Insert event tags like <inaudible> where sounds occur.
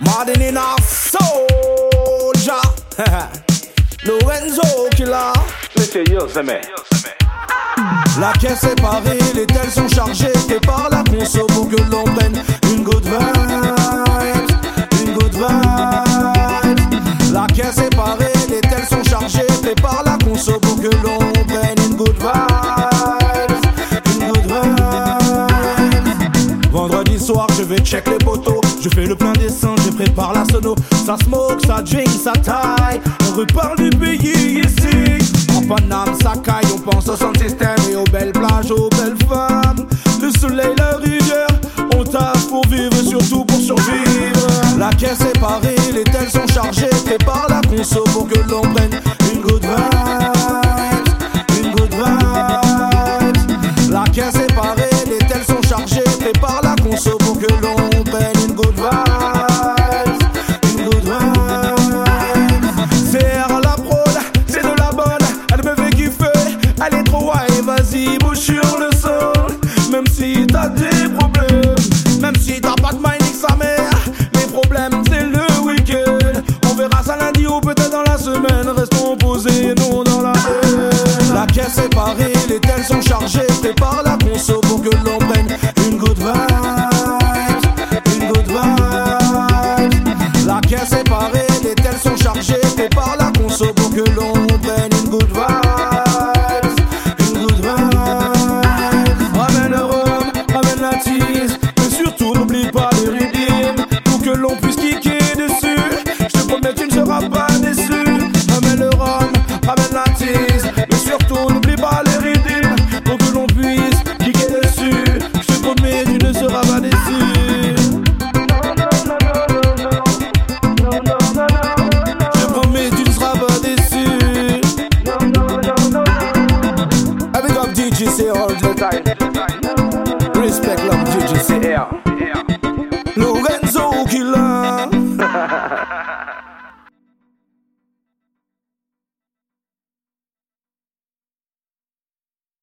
Martin in a soldier. <laughs> Lorenzo Yoseme. La caisse est parée, les tels sont chargés. Prépare la conso pour que l'on prenne une good vibe. Une good vibe. La caisse est parée, les tels sont chargés. Prépare la Je vais check les poteaux. Je fais le plein d'essence, je prépare la sono. Ça smoke, ça drink, ça taille. On reparle du pays ici. En Paname, ça caille, on pense au sound system et aux belles plages, aux belles femmes. Le soleil, la rivière, on taffe pour vivre, surtout pour survivre. La caisse est parée, les tels sont chargés. Prépare la conso pour que l'on prenne les tels sont Friday.